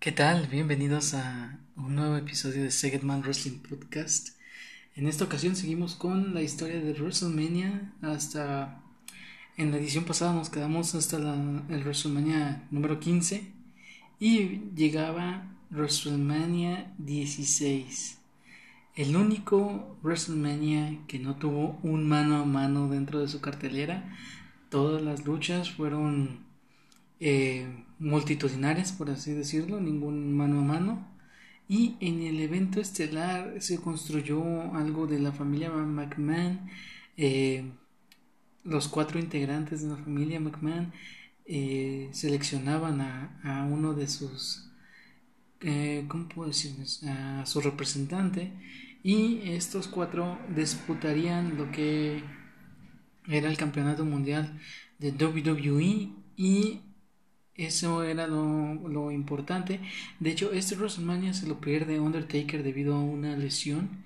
¿Qué tal? Bienvenidos a un nuevo episodio de Segedman Wrestling Podcast. En esta ocasión seguimos con la historia de WrestleMania hasta... En la edición pasada nos quedamos hasta el WrestleMania número 15 y llegaba WrestleMania 16. El único WrestleMania que no tuvo un mano a mano dentro de su cartelera. Todas las luchas fueron eh, multitudinarias, por así decirlo, ningún mano a mano. Y en el evento estelar se construyó algo de la familia McMahon. Eh, los cuatro integrantes de la familia McMahon eh, seleccionaban a, uno de sus, ¿cómo puedo decir? A su representante. Y estos cuatro disputarían lo que era el campeonato mundial de WWE y eso era lo, importante. De hecho, este WrestleMania se lo pierde Undertaker debido a una lesión.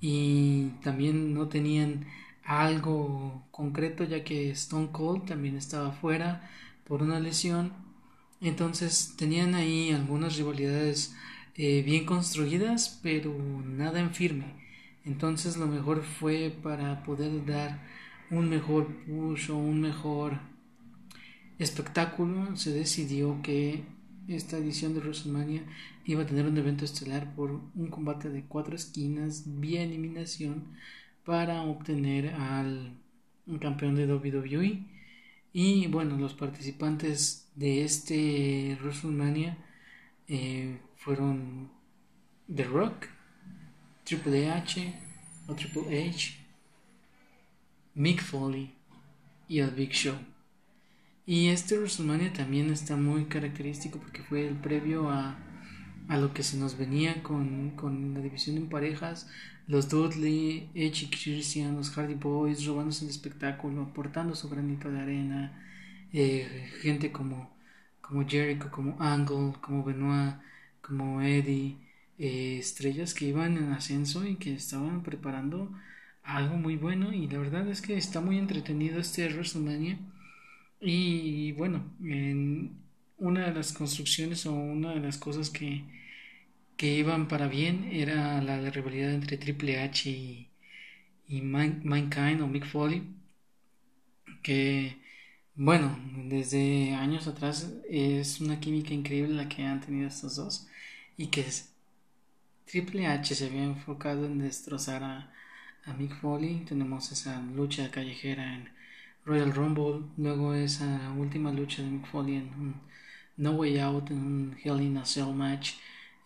Y también no tenían algo concreto ya que Stone Cold también estaba fuera por una lesión. Entonces tenían ahí algunas rivalidades eh, bien construidas, pero nada en firme. Entonces lo mejor fue para poder dar un mejor push o un mejor espectáculo se decidió que esta edición de WrestleMania iba a tener un evento estelar por un combate de cuatro esquinas vía eliminación para obtener al campeón de WWE y bueno los participantes de este WrestleMania eh, fueron The Rock Triple H o Triple H Mick Foley y el Big Show y este WrestleMania también está muy característico porque fue el previo a, a lo que se nos venía con, con, la división en parejas, los Dudley, Edge y Christian, los Hardy Boys, robándose el espectáculo, aportando su granito de arena, eh, gente como, como Jericho, como Angle, como Benoit, como Eddie, eh, estrellas que iban en ascenso y que estaban preparando algo muy bueno. Y la verdad es que está muy entretenido este WrestleMania y bueno, en una de las construcciones o una de las cosas que, que iban para bien era la, rivalidad entre Triple H y, y Mankind o Mick Foley, que bueno, desde años atrás es una química increíble la que han tenido estos dos y que Triple H se había enfocado en destrozar a, a Mick Foley. Tenemos esa lucha callejera en Royal Rumble, luego esa última lucha de Mick Foley en un No Way Out, en un Hell in a Cell match,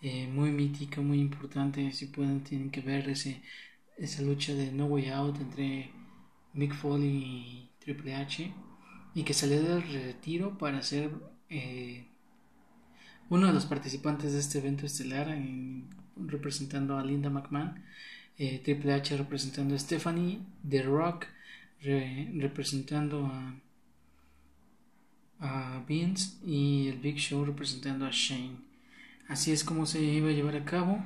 eh, muy mítico, muy importante, si pueden tienen que ver ese, esa lucha de No Way Out entre Mick Foley y Triple H, y que salió del retiro para ser eh, uno de los participantes de este evento estelar, representando a Linda McMahon, eh, Triple H representando a Stephanie, The Rock, representando a, a Vince y el Big Show representando a Shane. Así es como se iba a llevar a cabo.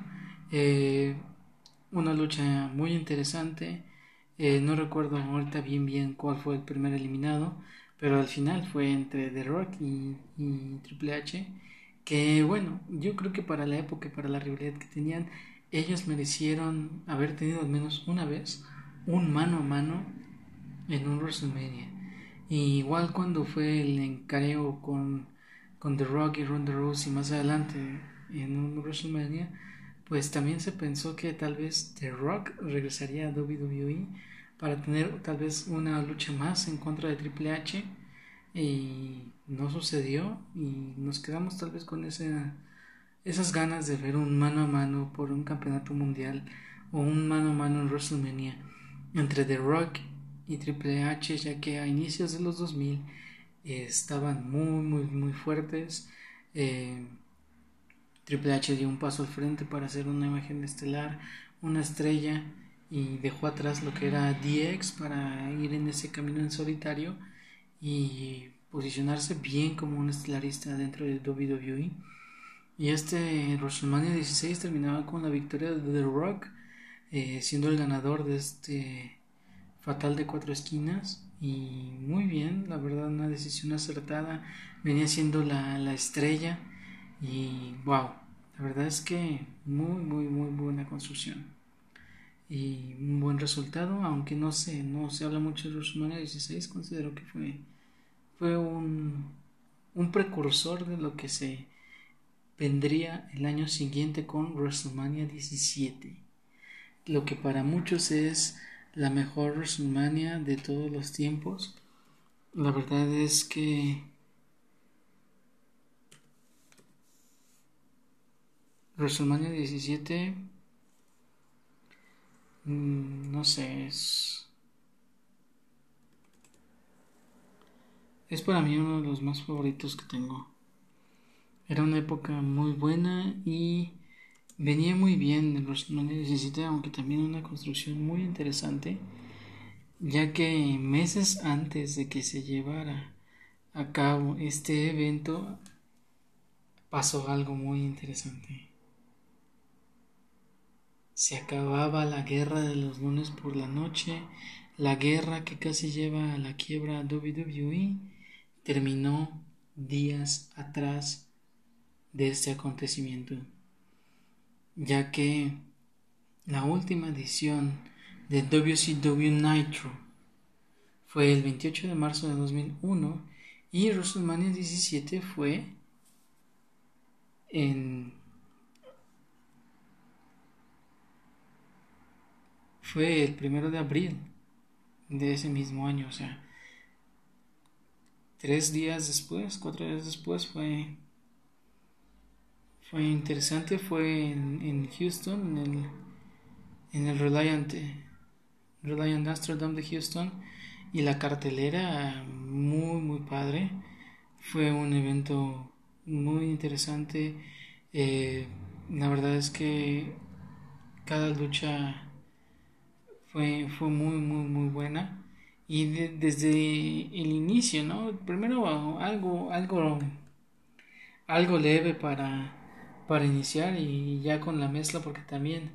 Eh, una lucha muy interesante. Eh, no recuerdo ahorita bien bien cuál fue el primer eliminado, pero al final fue entre The Rock y, y Triple H. Que bueno, yo creo que para la época y para la rivalidad que tenían, ellos merecieron haber tenido al menos una vez un mano a mano en un WrestleMania. Y igual cuando fue el encareo con, con The Rock y Ronda Rousey más adelante en un WrestleMania, pues también se pensó que tal vez The Rock regresaría a WWE para tener tal vez una lucha más en contra de Triple H y no sucedió y nos quedamos tal vez con esa, esas ganas de ver un mano a mano por un campeonato mundial o un mano a mano en WrestleMania entre The Rock y Triple H, ya que a inicios de los 2000 eh, estaban muy, muy, muy fuertes. Eh, Triple H dio un paso al frente para hacer una imagen estelar, una estrella, y dejó atrás lo que era DX para ir en ese camino en solitario y posicionarse bien como un estelarista dentro de WWE. Y este WrestleMania 16 terminaba con la victoria de The Rock, eh, siendo el ganador de este fatal de cuatro esquinas y muy bien, la verdad una decisión acertada, venía siendo la, la estrella Y wow, la verdad es que muy, muy, muy buena construcción. Y un buen resultado, aunque no sé, no se habla mucho de WrestleMania 16, considero que fue, fue un, un precursor de lo que se vendría el año siguiente con WrestleMania 17. Lo que para muchos es la mejor WrestleMania de todos los tiempos. La verdad es que WrestleMania 17 mm, no sé, es es para mí uno de los más favoritos que tengo. Era una época muy buena y venía muy bien WrestleMania 17, aunque también una construcción muy interesante, ya que meses antes de que se llevara a cabo este evento pasó algo muy interesante. Se acababa la guerra de los lunes por la noche, la guerra que casi lleva a la quiebra a WWE, terminó días atrás de este acontecimiento, ya que la última edición de WCW Nitro fue el 28 de marzo de 2001 y WrestleMania 17 fue en fue el primero de abril de ese mismo año, o sea, tres días después, cuatro días después fue fue interesante, fue en, Houston, en el, en el Reliant, Reliant Amsterdam de Houston, y la cartelera muy, muy padre. Fue un evento muy interesante. Eh, la verdad es que cada lucha fue, fue muy, muy, muy buena. Y desde el inicio, ¿no? Primero algo, algo, algo leve para, para iniciar y ya con la mezcla, porque también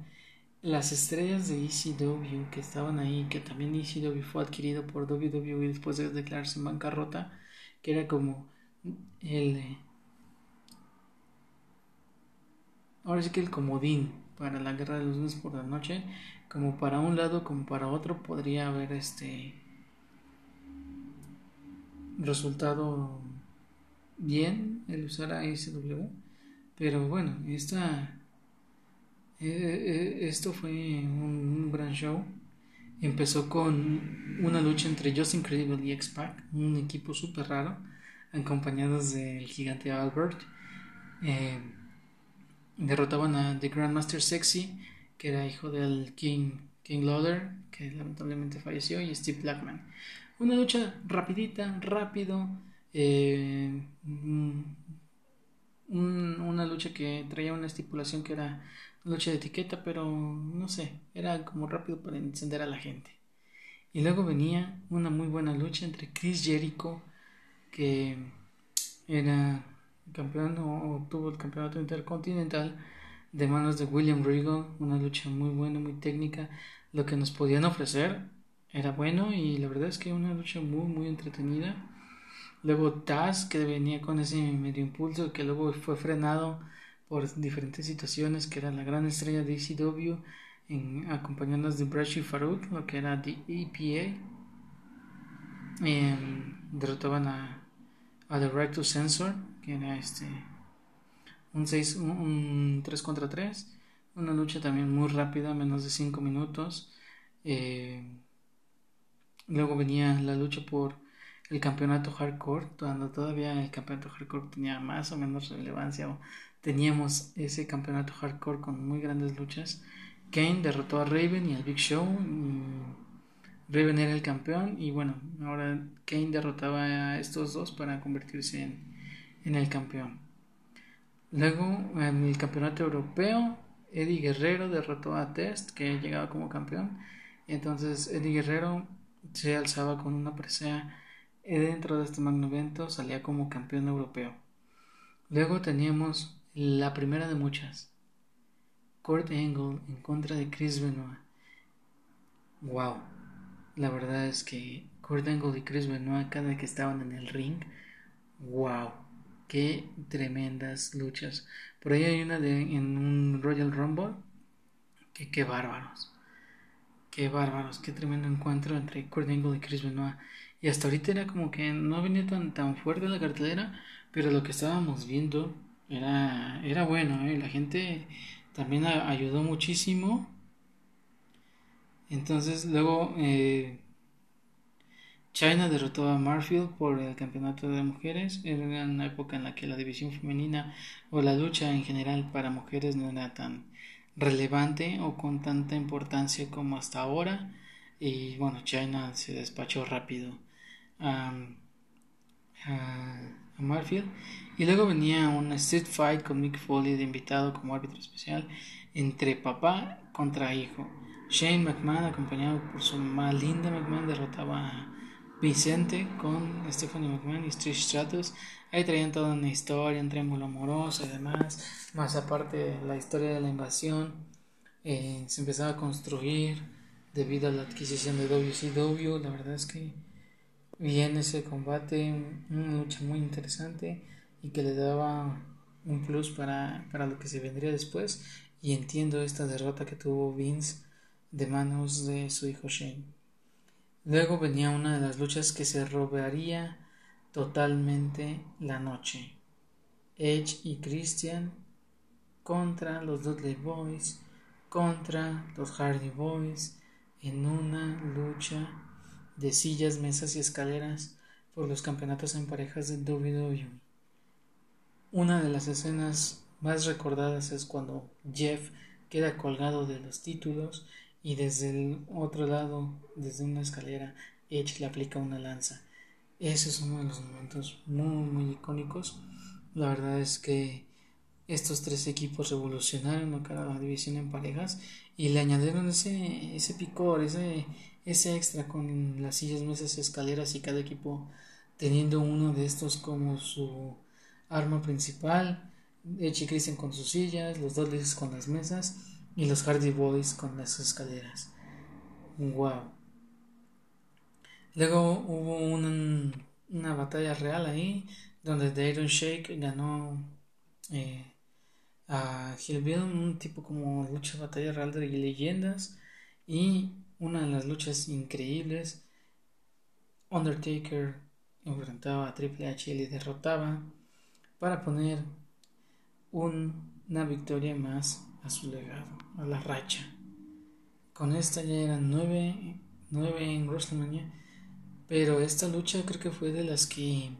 las estrellas de ECW que estaban ahí, que también ECW fue adquirido por WWE después de declararse en bancarrota, que era como el... Ahora sí que el comodín para la guerra de los lunes por la noche como para un lado como para otro podría haber este resultado bien el usar ASW pero bueno esta eh, eh, esto fue un, gran show empezó con una lucha entre Just Incredible y X-Pac un equipo súper raro acompañados del gigante Albert eh, derrotaban a The Grandmaster Sexy que era hijo del King, King Lawler, que lamentablemente falleció, y Steve Blackman. Una lucha rapidita, rápido, eh, mm, una lucha que traía una estipulación que era lucha de etiqueta, pero no sé, era como rápido para encender a la gente. Y luego venía una muy buena lucha entre Chris Jericho, que era campeón o obtuvo el campeonato intercontinental, de manos de William Regal, una lucha muy buena, muy técnica. Lo que nos podían ofrecer era bueno y la verdad es que una lucha muy, muy entretenida. Luego Taz, que venía con ese medio impulso, que luego fue frenado por diferentes situaciones, que era la gran estrella de ECW, en, acompañándonos de Brash y Farouk, lo que era The EPA. Em, derrotaban a, The Right to Censor, que era este un, 6, un, 3 contra 3, una lucha también muy rápida, menos de 5 minutos. Eh, luego venía la lucha por el campeonato hardcore, cuando todavía el campeonato hardcore tenía más o menos relevancia, o teníamos ese campeonato hardcore con muy grandes luchas. Kane derrotó a Raven y al Big Show. Raven era el campeón y bueno, ahora Kane derrotaba a estos dos para convertirse en, en el campeón. Luego, en el campeonato europeo, Eddie Guerrero derrotó a Test, que llegaba como campeón. entonces Eddie Guerrero se alzaba con una presea dentro de este magno evento, salía como campeón europeo. Luego teníamos la primera de muchas. Kurt Angle en contra de Chris Benoit. Wow. La verdad es que Kurt Angle y Chris Benoit cada que estaban en el ring, wow qué tremendas luchas. Por ahí hay una de en un Royal Rumble qué bárbaros. Qué bárbaros, qué tremendo encuentro entre Kurt Angle y Chris Benoit. Y hasta ahorita era como que no venía tan, tan fuerte la cartelera, pero lo que estábamos viendo era, era bueno, ¿eh? la gente también ayudó muchísimo. Entonces luego eh, China derrotó a Marfield por el campeonato de mujeres. Era una época en la que la división femenina o la lucha en general para mujeres no era tan relevante o con tanta importancia como hasta ahora. Y bueno, China se despachó rápido a, a, Marfield. Y luego venía un Street Fight con Mick Foley de invitado como árbitro especial entre papá contra hijo. Shane McMahon, acompañado por su más linda McMahon, derrotaba a Vicente con Stephanie McMahon y Trish Stratus. Ahí traían toda una historia, un triángulo amoroso y demás. Más aparte, la historia de la invasión eh, se empezaba a construir debido a la adquisición de WCW. La verdad es que bien ese combate, una lucha muy interesante y que le daba un plus para, para lo que se vendría después. Y entiendo esta derrota que tuvo Vince de manos de su hijo Shane. Luego venía una de las luchas que se robaría totalmente la noche. Edge y Christian contra los Dudley Boys, contra los Hardy Boys, en una lucha de sillas, mesas y escaleras por los campeonatos en parejas de WWE. Una de las escenas más recordadas es cuando Jeff queda colgado de los títulos y desde el otro lado, desde una escalera, Edge le aplica una lanza. Ese es uno de los momentos muy, muy icónicos. La verdad es que estos tres equipos revolucionaron la división en parejas y le añadieron ese, ese picor, ese, ese extra con las sillas, mesas, escaleras y cada equipo teniendo uno de estos como su arma principal. Edge y Christian con sus sillas, los dos con las mesas y los Hardy Boys con las escaleras. Wow. Luego hubo una batalla real ahí donde The Iron Shake ganó eh, a Hillbill, un tipo como lucha batalla real de leyendas y una de las luchas increíbles. Undertaker enfrentaba a Triple H y le derrotaba para poner una victoria más a su legado, a la racha. Con esta ya eran nueve, nueve en WrestleMania, pero esta lucha creo que fue de las que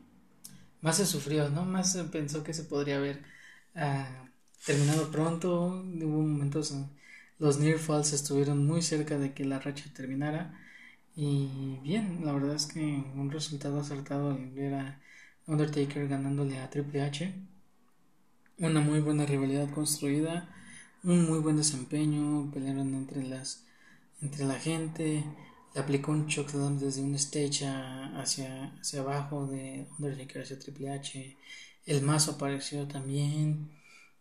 más se sufrió, ¿no? Más se pensó que se podría haber ah, terminado pronto. Hubo momentos en los near falls estuvieron muy cerca de que la racha terminara. Y bien, la verdad es que un resultado acertado al ver a Undertaker ganándole a Triple H. Una muy buena rivalidad construida un muy buen desempeño, pelearon entre las entre la gente, le aplicó un chokeslam desde un stage hacia, hacia abajo de Undertaker hacia Triple H, el mazo apareció también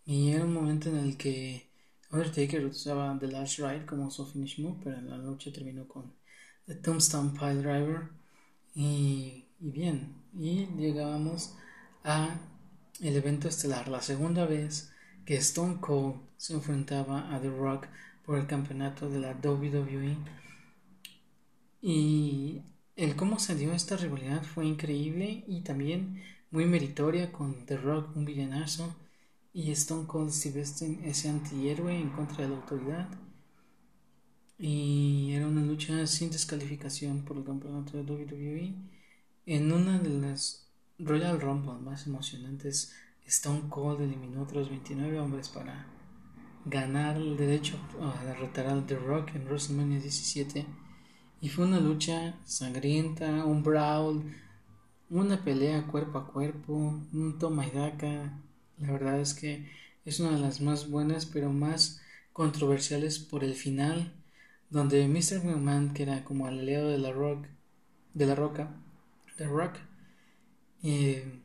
y era un momento en el que Undertaker usaba The Last Ride como su finish move, pero la noche terminó con The Tombstone Pile Driver y, y bien, y llegábamos a el evento estelar, la segunda vez que Stone Cold se enfrentaba a The Rock por el campeonato de la WWE. Y el cómo se dio esta rivalidad fue increíble y también muy meritoria con The Rock, un villanazo, y Stone Cold Steve ese antihéroe en contra de la autoridad. Y era una lucha sin descalificación por el campeonato de WWE en una de las Royal Rumble más emocionantes Stone Cold eliminó a otros 29 hombres para ganar el derecho a derrotar al The Rock en WrestleMania 17 y fue una lucha sangrienta, un brawl, una pelea cuerpo a cuerpo, un toma y daca. La verdad es que es una de las más buenas pero más controversiales por el final, donde Mr. McMahon, que era como el aliado de la Rock, de la Roca, The Rock, eh,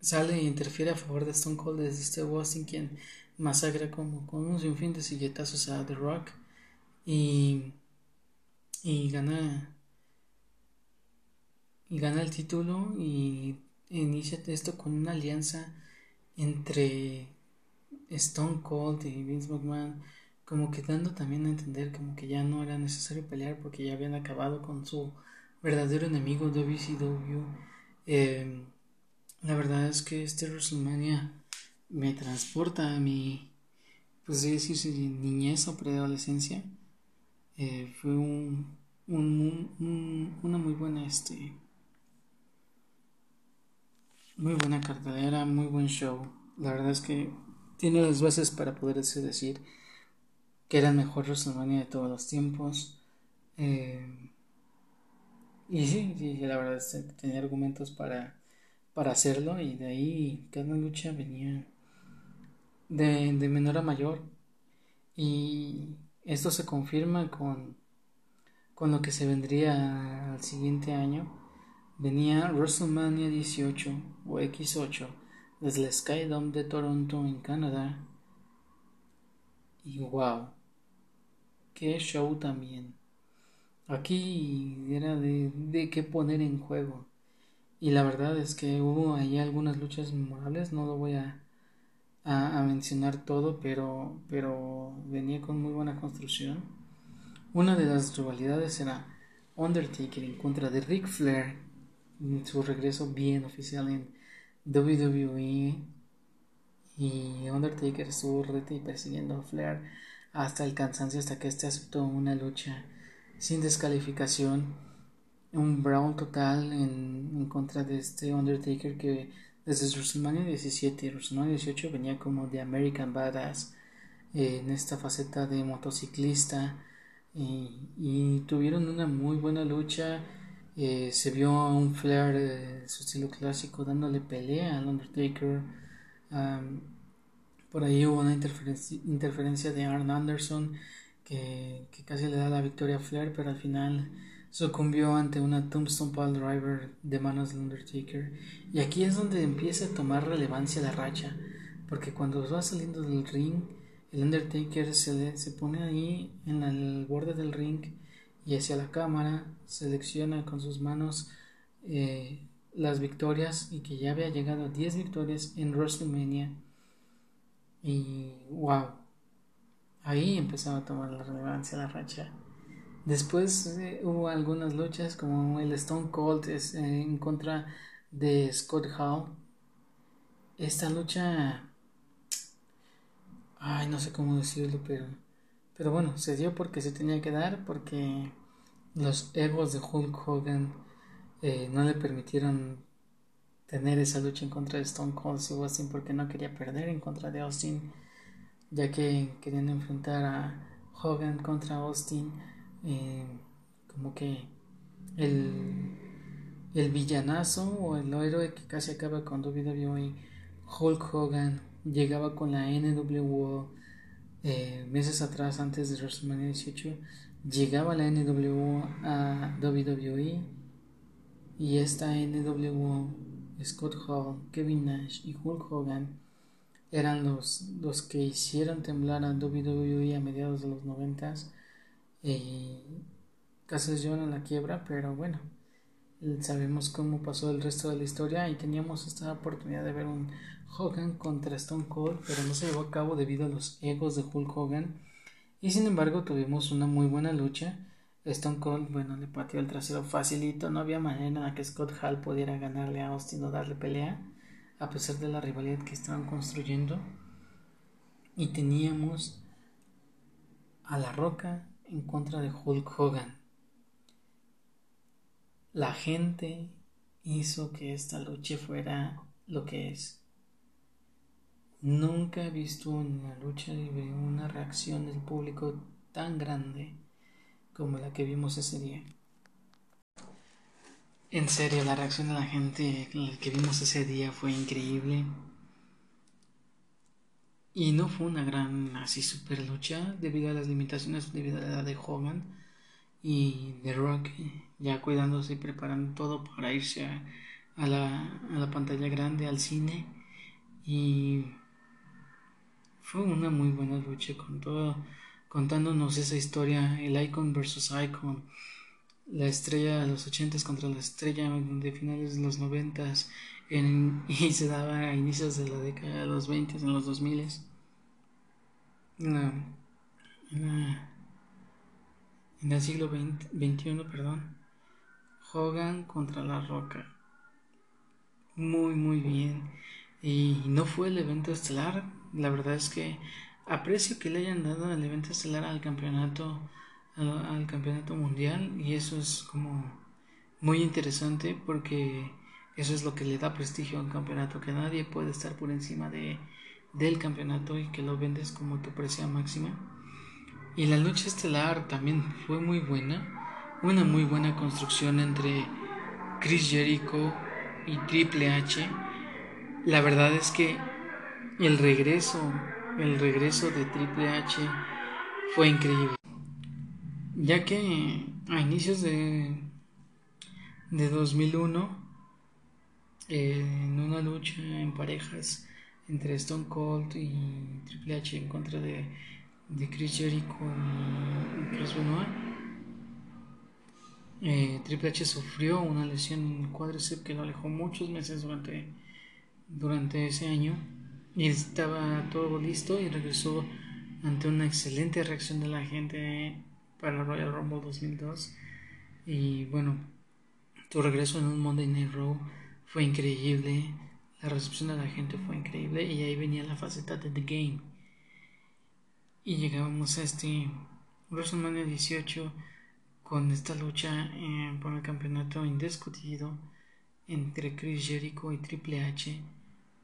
sale e interfiere a favor de Stone Cold desde Steve Austin, quien masacra como con un sinfín de silletazos a The Rock y, y gana y gana el título y inicia esto con una alianza entre Stone Cold y Vince McMahon, como que dando también a entender como que ya no era necesario pelear porque ya habían acabado con su verdadero enemigo WCW. Eh, la verdad es que este WrestleMania me transporta a mi, pues decirse, niñez o preadolescencia. Eh, fue un, una muy buena, este, muy buena cartelera, muy buen show. La verdad es que tiene las bases para poderse decir que era el mejor WrestleMania de todos los tiempos. Eh, y sí, la verdad es que tenía argumentos para, para hacerlo y de ahí cada lucha venía de, de menor a mayor. Y esto se confirma con, con lo que se vendría al siguiente año. Venía WrestleMania 18 o X8 desde el Skydome de Toronto en Canadá. Y wow, qué show también. Aquí era de, de qué poner en juego. Y la verdad es que hubo ahí algunas luchas memorables, no lo voy a, a, mencionar todo, pero, pero venía con muy buena construcción. Una de las rivalidades era Undertaker en contra de Ric Flair, su regreso bien oficial en WWE. Y Undertaker estuvo rete y persiguiendo a Flair hasta el cansancio, hasta que este aceptó una lucha sin descalificación. Un Brown total en, en contra de este Undertaker que desde WrestleMania 17 y WrestleMania 18 venía como de American Badass en esta faceta de motociclista y, tuvieron una muy buena lucha. Eh, se vio un Flair su estilo clásico dándole pelea al Undertaker. por ahí hubo una interferencia, de Arn Anderson que, casi le da la victoria a Flair, pero al final sucumbió ante una Tombstone Pile Driver de manos del Undertaker. Y aquí es donde empieza a tomar relevancia la racha, porque cuando va saliendo del ring, el Undertaker se, se pone ahí en el borde del ring y hacia la cámara selecciona con sus manos eh, las victorias y que ya había llegado a 10 victorias en WrestleMania. Y wow, ahí empezaba a tomar la relevancia la racha. Después eh, hubo algunas luchas como el Stone Cold es, eh, en contra de Scott Hall. Esta lucha, ay, no sé cómo decirlo, pero, pero bueno, se dio porque se tenía que dar, porque los egos de Hulk Hogan eh, no le permitieron tener esa lucha en contra de Stone Cold Steve Austin porque no quería perder en contra de Austin, ya que querían enfrentar a Hogan contra Austin eh, como que el, el villanazo o el héroe que casi acaba con WWE, Hulk Hogan, llegaba con la NWO eh, meses atrás, antes de WrestleMania 18, llegaba la NWO a WWE y esta NWO, Scott Hall, Kevin Nash y Hulk Hogan eran los, los que hicieron temblar a WWE a mediados de los noventas. Y casi en la quiebra, pero bueno, sabemos cómo pasó el resto de la historia y teníamos esta oportunidad de ver un Hogan contra Stone Cold, pero no se llevó a cabo debido a los egos de Hulk Hogan. Y sin embargo tuvimos una muy buena lucha. Stone Cold, bueno, le pateó el trasero facilito, no había manera de que Scott Hall pudiera ganarle a Austin o darle pelea, a pesar de la rivalidad que estaban construyendo. Y teníamos a La Roca en contra de Hulk Hogan. La gente hizo que esta lucha fuera lo que es. Nunca he visto una lucha libre una reacción del público tan grande como la que vimos ese día. En serio, la reacción de la gente que vimos ese día fue increíble. Y no fue una gran así super lucha debido a las limitaciones debido a la edad de Hogan y de Rock ya cuidándose y preparando todo para irse a, la, a la pantalla grande, al cine. Y fue una muy buena lucha con todo, contándonos esa historia, el Icon versus Icon, la estrella de los ochentas contra la estrella de finales de los noventas, y se daba a inicios de la década de los 20, en los 2000. En, la, en, el siglo XXI, perdón. Hogan contra La Roca. Muy, muy bien. Y no fue el evento estelar. La verdad es que aprecio que le hayan dado el evento estelar al campeonato al campeonato mundial y eso es como muy interesante porque eso es lo que le da prestigio a un campeonato, que nadie puede estar por encima de, del campeonato y que lo vendes como tu precio máxima. Y la lucha estelar también fue muy buena, una muy buena construcción entre Chris Jericho y Triple H. La verdad es que el regreso, el regreso de Triple H fue increíble, ya que a inicios de, de 2001 en una lucha en parejas entre Stone Cold y Triple H en contra de, Chris Jericho y Chris Benoit. Eh, Triple H sufrió una lesión en el cuádriceps que lo alejó muchos meses durante, durante ese año y estaba todo listo y regresó ante una excelente reacción de la gente para Royal Rumble 2002 y bueno, tu regreso en un Monday Night Raw fue increíble, la recepción de la gente fue increíble y ahí venía la faceta de The Game. Y llegábamos a este WrestleMania 18 con esta lucha eh, por el campeonato indiscutido entre Chris Jericho y Triple H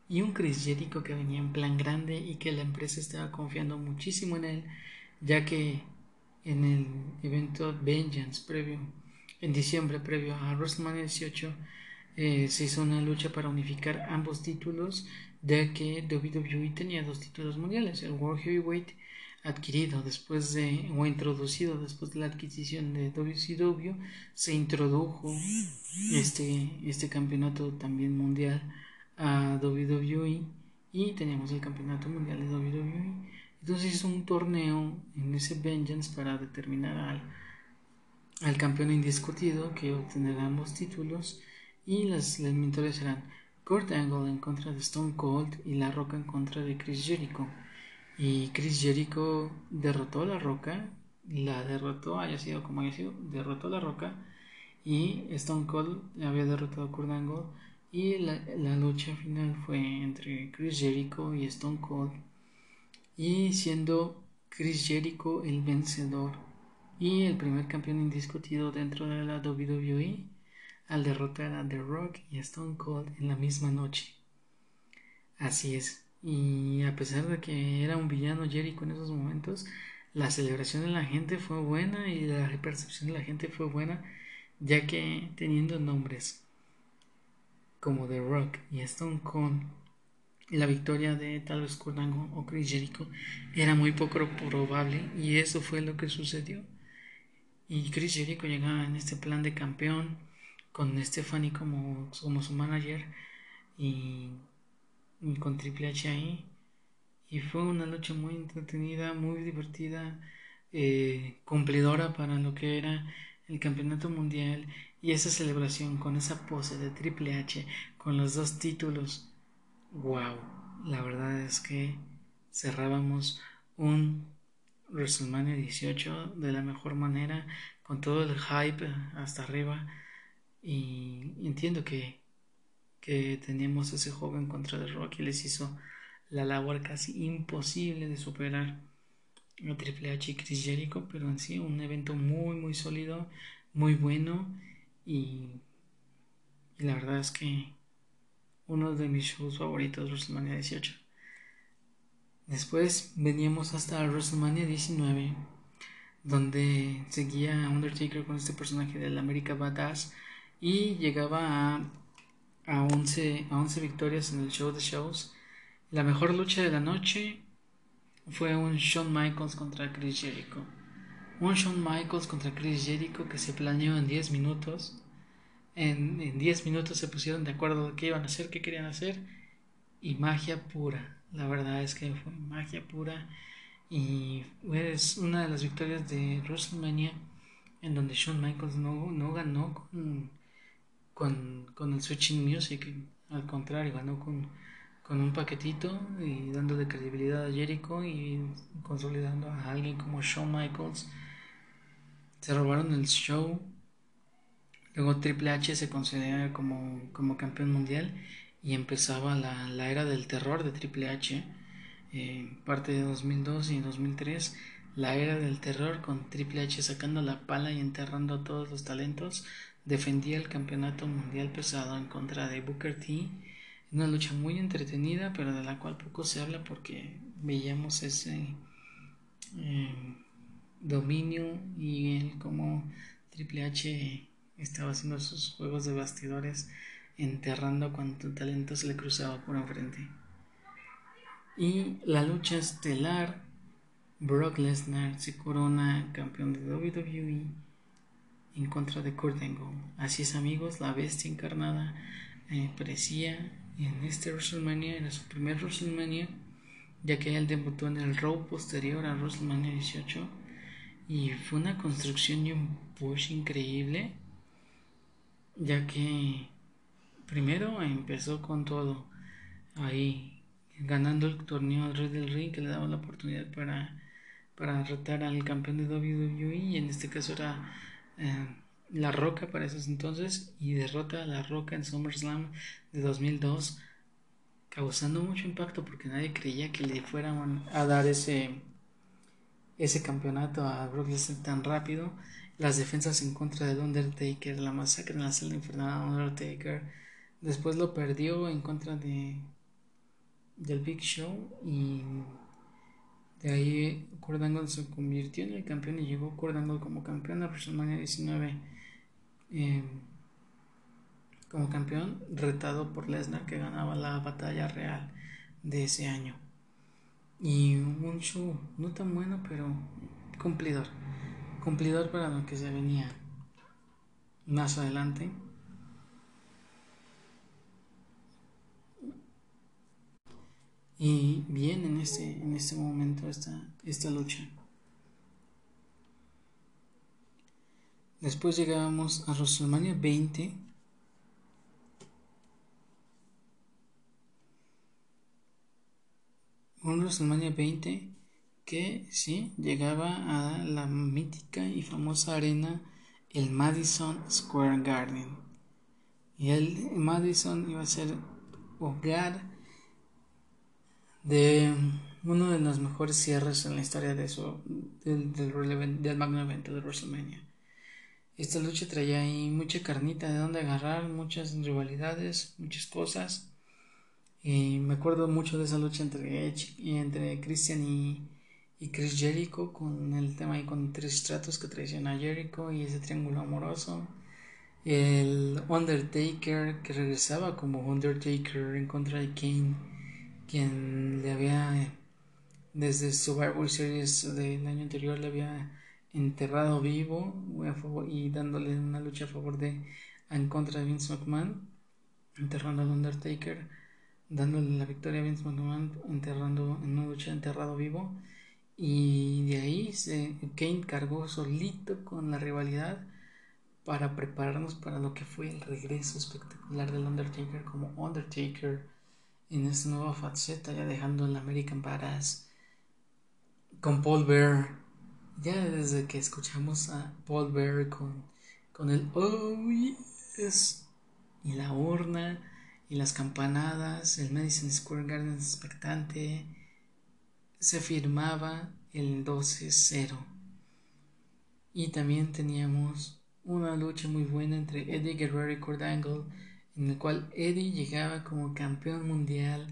y un Chris Jericho que venía en plan grande y que la empresa estaba confiando muchísimo en él ya que en el evento Vengeance previo en diciembre previo a WrestleMania 18 eh, se hizo una lucha para unificar ambos títulos, ya que WWE tenía dos títulos mundiales, el World Heavyweight adquirido después de, o introducido después de la adquisición de WCW, se introdujo este, este campeonato también mundial a WWE y teníamos el campeonato mundial de WWE. Entonces hizo un torneo en ese Vengeance para determinar al, al campeón indiscutido que obtendrá ambos títulos y las eliminatorias serán Kurt Angle en contra de Stone Cold y La Roca en contra de Chris Jericho. Y Chris Jericho derrotó a La Roca, la derrotó, haya sido como haya sido, derrotó a La Roca y Stone Cold había derrotado a Kurt Angle y la, la lucha final fue entre Chris Jericho y Stone Cold y siendo Chris Jericho el vencedor y el primer campeón indiscutido dentro de la WWE al derrotar a The Rock y a Stone Cold en la misma noche. Así es. Y a pesar de que era un villano Jericho en esos momentos, la celebración de la gente fue buena y la percepción de la gente fue buena, ya que teniendo nombres como The Rock y Stone Cold, la victoria de tal vez o Chris Jericho era muy poco probable y eso fue lo que sucedió. Y Chris Jericho llegaba en este plan de campeón con Stephanie como, como su manager y, con Triple H ahí. Y fue una lucha muy entretenida, muy divertida, eh, cumplidora para lo que era el campeonato mundial y esa celebración con esa pose de Triple H con los dos títulos. ¡Wow! La verdad es que cerrábamos un WrestleMania 18 de la mejor manera, con todo el hype hasta arriba y entiendo que, que teníamos ese joven contra The Rock y les hizo la labor casi imposible de superar a Triple H y Chris Jericho, pero en sí un evento muy muy sólido, muy bueno y, la verdad es que uno de mis shows favoritos WrestleMania 18. Después veníamos hasta WrestleMania 19, donde seguía Undertaker con este personaje del America Badass y llegaba a, a, 11, a 11 victorias en el show de shows. La mejor lucha de la noche fue un Shawn Michaels contra Chris Jericho. Un Shawn Michaels contra Chris Jericho que se planeó en 10 minutos. En, en 10 minutos se pusieron de acuerdo de qué iban a hacer, qué querían hacer. Y magia pura. La verdad es que fue magia pura. Y es una de las victorias de WrestleMania en donde Shawn Michaels no, no ganó con con, con el Switching Music al contrario, ganó con, con un paquetito y dándole credibilidad a Jericho y consolidando a alguien como Shawn Michaels. Se robaron el show. Luego Triple H se considera como, como campeón mundial y empezaba la, la, era del terror de Triple H. Eh, parte de 2002 y 2003 la era del terror con Triple H sacando la pala y enterrando a todos los talentos, defendía el campeonato mundial pesado en contra de Booker T. Una lucha muy entretenida, pero de la cual poco se habla porque veíamos ese eh, dominio y el cómo Triple H estaba haciendo sus juegos de bastidores enterrando cuanto talento se le cruzaba por enfrente. Y la lucha estelar Brock Lesnar se corona campeón de WWE en contra de Kurt Angle. Así es amigos, la bestia encarnada eh, parecía en este WrestleMania, era su primer WrestleMania, ya que él debutó en el Raw posterior a WrestleMania 18 y fue una construcción y un push increíble, ya que primero empezó con todo ahí ganando el torneo del Rey del Ring que le daba la oportunidad para para retar al campeón de WWE y en este caso era eh, La Roca para esos entonces y derrota a La Roca en SummerSlam de 2002 causando mucho impacto porque nadie creía que le fueran a dar ese ese campeonato a Brock tan rápido. Las defensas en contra del Undertaker la masacre en la celda infernal de Undertaker. Después lo perdió en contra de del Big Show y de ahí Kurt se convirtió en el campeón y llegó Kurt como campeón a WrestleMania 19 eh, como campeón retado por Lesnar que ganaba la batalla real de ese año y un show no tan bueno pero cumplidor cumplidor para lo que se venía más adelante Y bien en este, en este momento esta, esta lucha. Después llegábamos a WrestleMania 20. Un WrestleMania 20 que sí llegaba a la mítica y famosa arena, el Madison Square Garden. Y el Madison iba a ser hogar de uno de los mejores cierres en la historia de eso, del, del, magno evento de WrestleMania. Esta lucha traía ahí mucha carnita de donde agarrar, muchas rivalidades, muchas cosas. Y me acuerdo mucho de esa lucha entre, entre Christian y, y Chris Jericho con el tema ahí con tres tratos que traiciona a Jericho y ese triángulo amoroso. El Undertaker que regresaba como Undertaker en contra de Kane quien le había, desde Survivor Series del año anterior, le había enterrado vivo y dándole una lucha a favor de, en contra de Vince McMahon, enterrando al Undertaker, dándole la victoria a Vince McMahon, enterrando en una lucha enterrado vivo. Y de ahí se, Kane cargó solito con la rivalidad para prepararnos para lo que fue el regreso espectacular del Undertaker como Undertaker en esta nueva faceta, ya dejando el American Badass con Paul Bear. Ya desde que escuchamos a Paul Bear con, con el Oh yes y la urna y las campanadas, el Madison Square Garden expectante, se firmaba el 12-0. Y también teníamos una lucha muy buena entre Eddie Guerrero y Kurt Angle en el cual Eddie llegaba como campeón mundial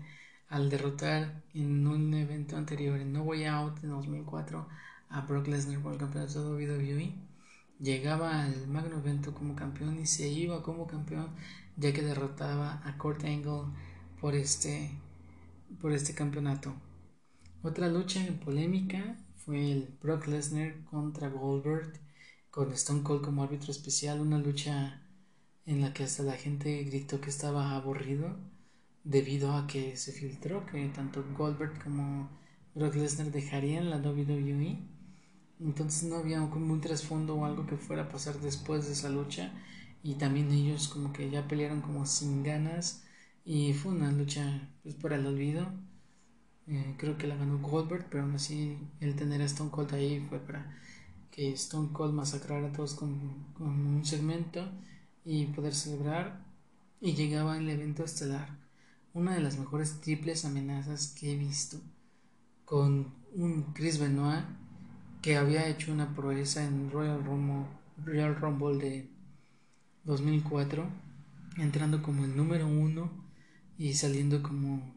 al derrotar en un evento anterior, en No Way Out en 2004, a Brock Lesnar por el campeonato de WWE. Llegaba al magno evento como campeón y se iba como campeón ya que derrotaba a Kurt Angle por este, por este campeonato. Otra lucha en polémica fue el Brock Lesnar contra Goldberg con Stone Cold como árbitro especial, una lucha en la que hasta la gente gritó que estaba aburrido debido a que se filtró que tanto Goldberg como Brock Lesnar dejarían la WWE. Entonces no había como un trasfondo o algo que fuera a pasar después de esa lucha y también ellos como que ya pelearon como sin ganas y fue una lucha pues, para el olvido. Eh, creo que la ganó Goldberg, pero aún así el tener a Stone Cold ahí fue para que Stone Cold masacrara a todos con, con un segmento y poder celebrar. Y llegaba el evento estelar, una de las mejores triples amenazas que he visto, con un Chris Benoit que había hecho una proeza en Royal Rumble, Royal Rumble de 2004, entrando como el número uno y saliendo como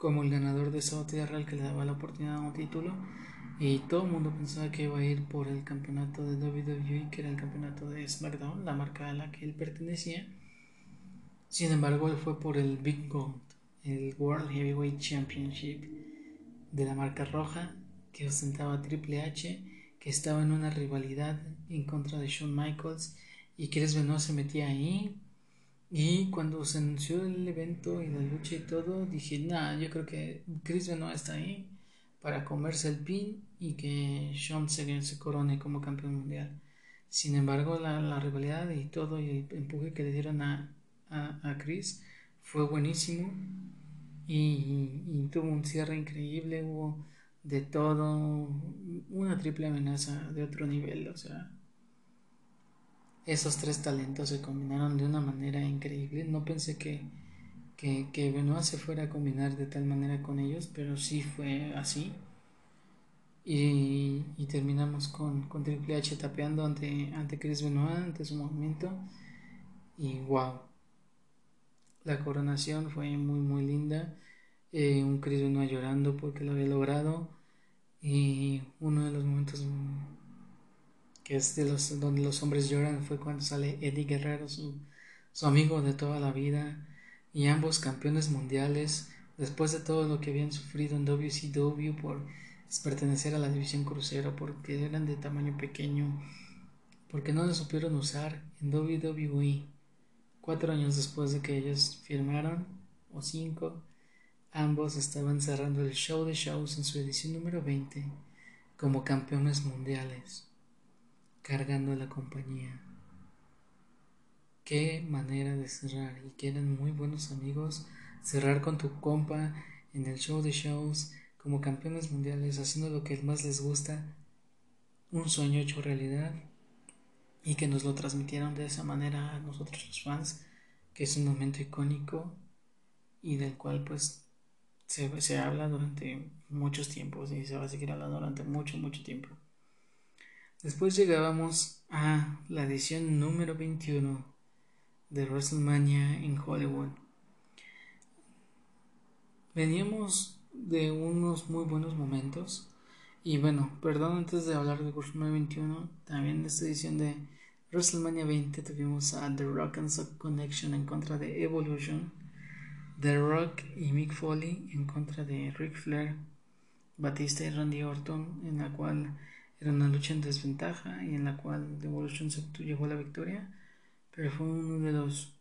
como el ganador de esa batalla real que le daba la oportunidad a un título. Y todo el mundo pensaba que iba a ir por el campeonato de WWE que era el campeonato de SmackDown la marca a la que él pertenecía. Sin embargo él fue por el Big Gold el World Heavyweight Championship de la marca roja que ostentaba Triple H que estaba en una rivalidad en contra de Shawn Michaels y Chris Benoit se metía ahí y cuando se anunció el evento y la lucha y todo, dije, nada, yo creo que Chris Benoit está ahí para comerse el pin y que Sean se, se corone como campeón mundial. Sin embargo, la, rivalidad y todo y el empuje que le dieron a, a, Chris fue buenísimo y, tuvo un cierre increíble, hubo de todo, una triple amenaza de otro nivel, o sea, esos tres talentos se combinaron de una manera increíble. No pensé que, que, que Benoit se fuera a combinar de tal manera con ellos, pero sí fue así. Y, y terminamos con, con, Triple H tapeando ante, ante Chris Benoit, ante su movimiento. Y wow, la coronación fue muy, muy linda. Eh, un Chris Benoit llorando porque lo había logrado. Y uno de los momentos que es de los donde los hombres lloran, fue cuando sale Eddie Guerrero, su, amigo de toda la vida, y ambos campeones mundiales, después de todo lo que habían sufrido en WCW por pertenecer a la división crucero, porque eran de tamaño pequeño, porque no lo supieron usar en WWE. Cuatro años después de que ellos firmaron, o cinco, ambos estaban cerrando el show de shows en su edición número 20 como campeones mundiales cargando la compañía. Qué manera de cerrar y que eran muy buenos amigos. Cerrar con tu compa en el show de shows como campeones mundiales haciendo lo que más les gusta. Un sueño hecho realidad y que nos lo transmitieron de esa manera a nosotros los fans, que es un momento icónico y del cual pues se, se habla durante muchos tiempos y se va a seguir hablando durante mucho, mucho tiempo. Después llegábamos a la edición número 21 de WrestleMania en Hollywood. Veníamos de unos muy buenos momentos. Y bueno, perdón antes de hablar de WrestleMania 21, también en esta edición de WrestleMania 20 tuvimos a The Rock and Sock Connection en contra de Evolution, The Rock y Mick Foley en contra de Ric Flair, Batista y Randy Orton, en la cual era una lucha en desventaja y en la cual Evolution se llegó a la victoria, pero fue uno de los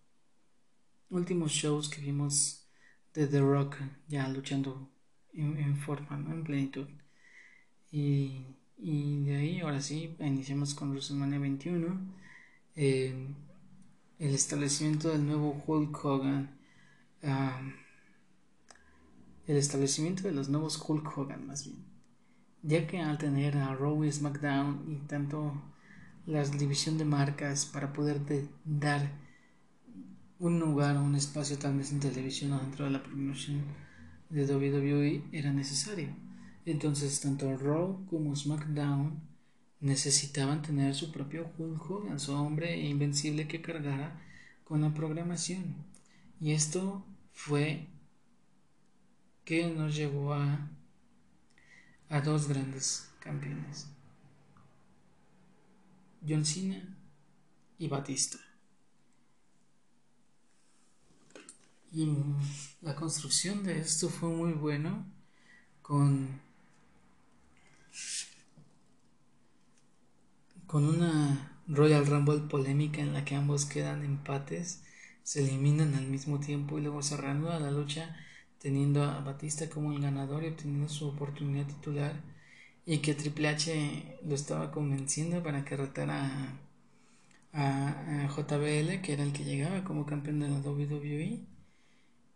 últimos shows que vimos de The Rock ya luchando en, forma, en plenitud. Y, y, de ahí, ahora sí, iniciamos con WrestleMania 21, el establecimiento del nuevo Hulk Hogan. el establecimiento de los nuevos Hulk Hogan, más bien ya que al tener a Raw y SmackDown y tanto la división de marcas para poder dar un lugar o un espacio tal vez en televisión o dentro de la promoción de WWE era necesario. Entonces tanto Raw como SmackDown necesitaban tener su propio Hulk Hogan, su hombre invencible que cargara con la programación. Y esto fue que nos llevó a a dos grandes campeones, John Cena y Batista. Y la construcción de esto fue muy bueno con con una Royal Rumble polémica en la que ambos quedan empates, se eliminan al mismo tiempo y luego cerrando a la lucha teniendo a Batista como el ganador y obteniendo su oportunidad titular y que Triple H lo estaba convenciendo para que retara a, JBL que era el que llegaba como campeón de la WWE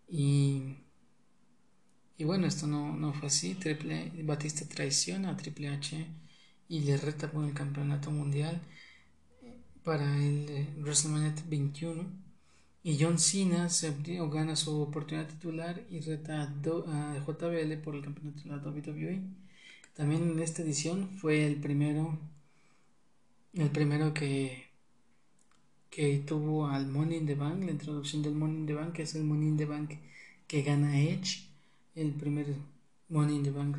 Y, y bueno, esto no, no fue así. Triple, Batista traiciona a Triple H y le reta por el campeonato mundial para el eh, WrestleMania 21 y John Cena se gana su oportunidad titular y reta a, JBL por el campeonato de la WWE. También en esta edición fue el primero el primero que que tuvo al Money in the Bank, la introducción del Money in the Bank, que es el Money in the Bank que gana Edge, el primer Money in the Bank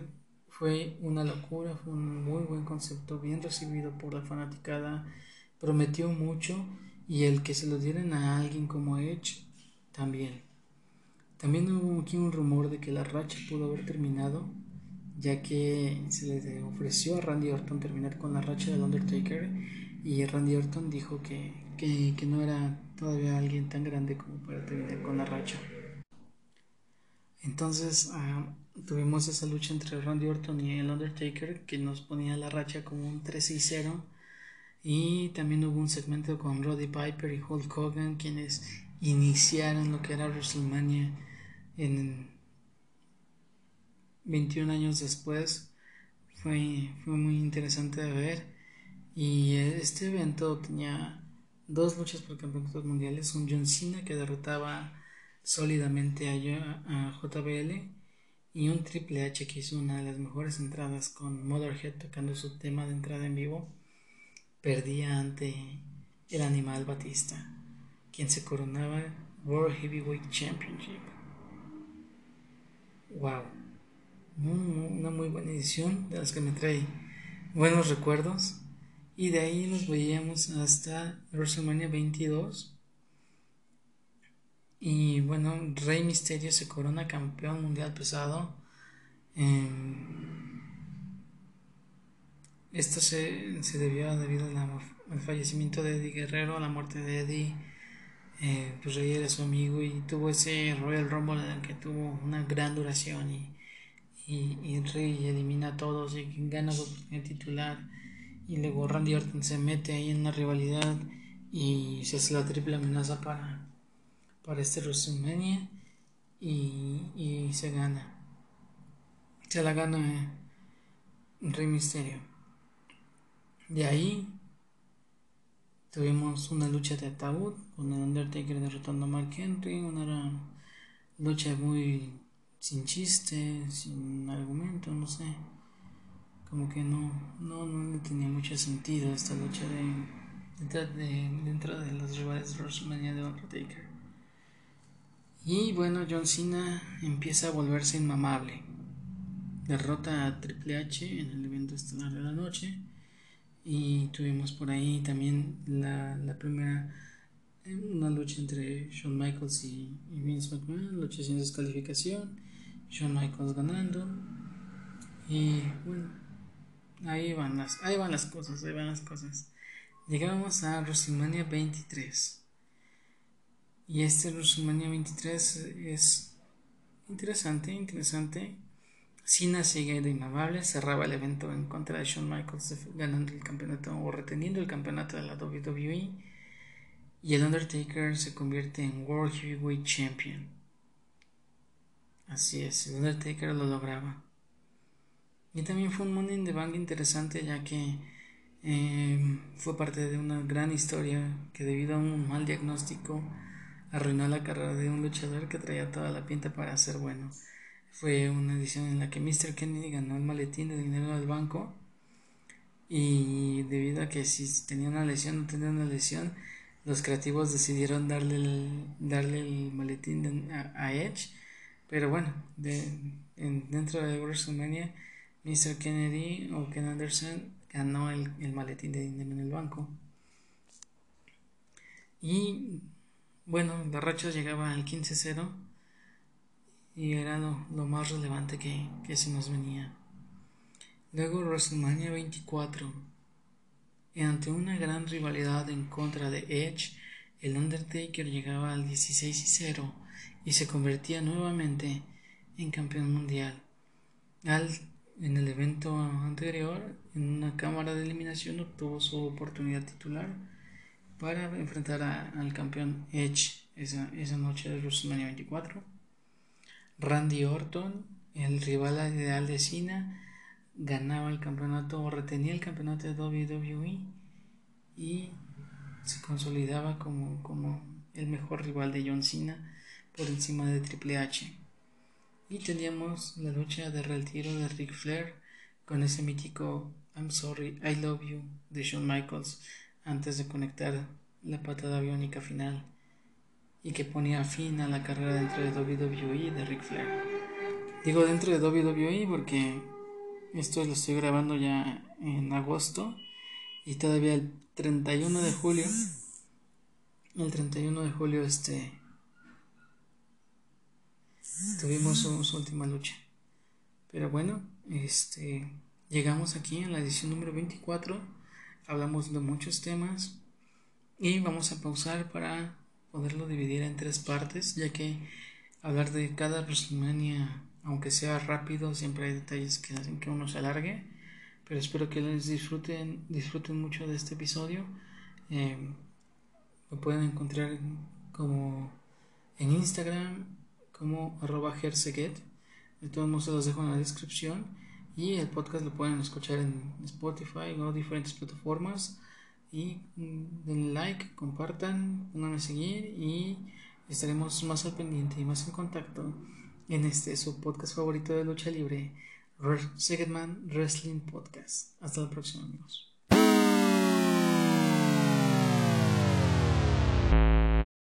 fue una locura, fue un muy buen concepto, bien recibido por la fanaticada, prometió mucho y el que se lo dieran a alguien como Edge también. También hubo aquí un rumor de que la racha pudo haber terminado, ya que se le ofreció a Randy Orton terminar con la racha del Undertaker y Randy Orton dijo que, que no era todavía alguien tan grande como para terminar con la racha. Entonces ah, tuvimos esa lucha entre Randy Orton y el Undertaker que nos ponía la racha como un 3 y 0. Y también hubo un segmento con Roddy Piper y Hulk Hogan quienes iniciaron lo que era WrestleMania en 21 años después. Fue, fue muy interesante de ver. Y este evento tenía dos luchas por campeonatos mundiales. Un John Cena que derrotaba sólidamente a, JBL y un Triple H que hizo una de las mejores entradas con Motherhead tocando su tema de entrada en vivo, perdía ante el animal Batista, quien se coronaba World Heavyweight Championship. Wow, una muy buena edición de las que me trae buenos recuerdos. Y de ahí nos veíamos hasta WrestleMania 22 y bueno, Rey Misterio se corona campeón mundial pesado. Esto se, debió debido al fallecimiento de Eddie Guerrero, a la muerte de Eddie. Eh, pues Rey era su amigo y tuvo ese Royal Rumble que tuvo una gran duración y, y, Rey elimina a todos y gana su titular y luego Randy Orton se mete ahí en una rivalidad y se hace la triple amenaza para para este WrestleMania y, y se gana. Se la gana Rey Misterio. De ahí tuvimos una lucha de ataúd con el Undertaker derrotando a Mark Henry, una lucha muy sin chiste, sin argumento, no sé. Como que no, no, no tenía mucho sentido esta lucha de, de, de las rivales de WrestleMania de Undertaker. Y bueno, John Cena empieza a volverse inmamable. Derrota a Triple H en el evento estelar de la noche. Y tuvimos por ahí también la, primera, una lucha entre Shawn Michaels y, Vince McMahon, lucha sin descalificación. Shawn Michaels ganando. Y bueno, ahí van las, ahí van las cosas, ahí van las cosas. Llegamos a WrestleMania 23. Y este WrestleMania 23 es interesante, interesante. Cena sigue de inmamable, cerraba el evento en contra de Shawn Michaels ganando el campeonato o reteniendo el campeonato de la WWE. Y el Undertaker se convierte en World Heavyweight Champion. Así es, el Undertaker lo lograba. Y también fue un Money in the Bank interesante ya que eh, fue parte de una gran historia que debido a un mal diagnóstico arruinó la carrera de un luchador que traía toda la pinta para ser bueno. Fue una edición en la que Mr. Kennedy ganó el maletín de dinero del banco y debido a que si tenía una lesión o no tenía una lesión, los creativos decidieron darle el, darle el maletín a, Edge. Pero bueno, de, dentro de WrestleMania, Mr. Kennedy o Ken Anderson ganó el, el maletín de dinero en el banco. Y bueno, la racha llegaba al 15-0 y era lo, más relevante que, se nos venía. Luego WrestleMania 24. Y ante una gran rivalidad en contra de Edge, el Undertaker llegaba al 16-0 y se convertía nuevamente en campeón mundial. Al, en el evento anterior, en una cámara de eliminación, obtuvo su oportunidad titular para enfrentar al campeón Edge esa, esa noche de WrestleMania 24. Randy Orton, el rival ideal de Cena, ganaba el campeonato o retenía el campeonato de WWE y se consolidaba como, como el mejor rival de John Cena por encima de Triple H. Y teníamos la lucha de retiro de Ric Flair con ese mítico I'm sorry, I love you de Shawn Michaels antes de conectar la patada biónica final y que ponía fin a la carrera dentro de WWE de Ric Flair. Digo dentro de WWE porque esto lo estoy grabando ya en agosto y todavía el 31 de julio el 31 de julio este tuvimos su, última lucha. Pero bueno, este llegamos aquí en la edición número 24. Hablamos de muchos temas y vamos a pausar para poderlo dividir en tres partes, ya que hablar de cada WrestleMania, aunque sea rápido, siempre hay detalles que hacen que uno se alargue. Pero espero que les disfruten, disfruten mucho de este episodio. Eh, lo pueden encontrar como en Instagram como arroba. De todos modos se los dejo en la descripción. Y el podcast lo pueden escuchar en Spotify o diferentes plataformas. Y mm, denle like, compartan, pónganme a seguir y estaremos más al pendiente y más en contacto en este su podcast favorito de lucha libre, Segedman Wrestling Podcast. Hasta la próxima amigos.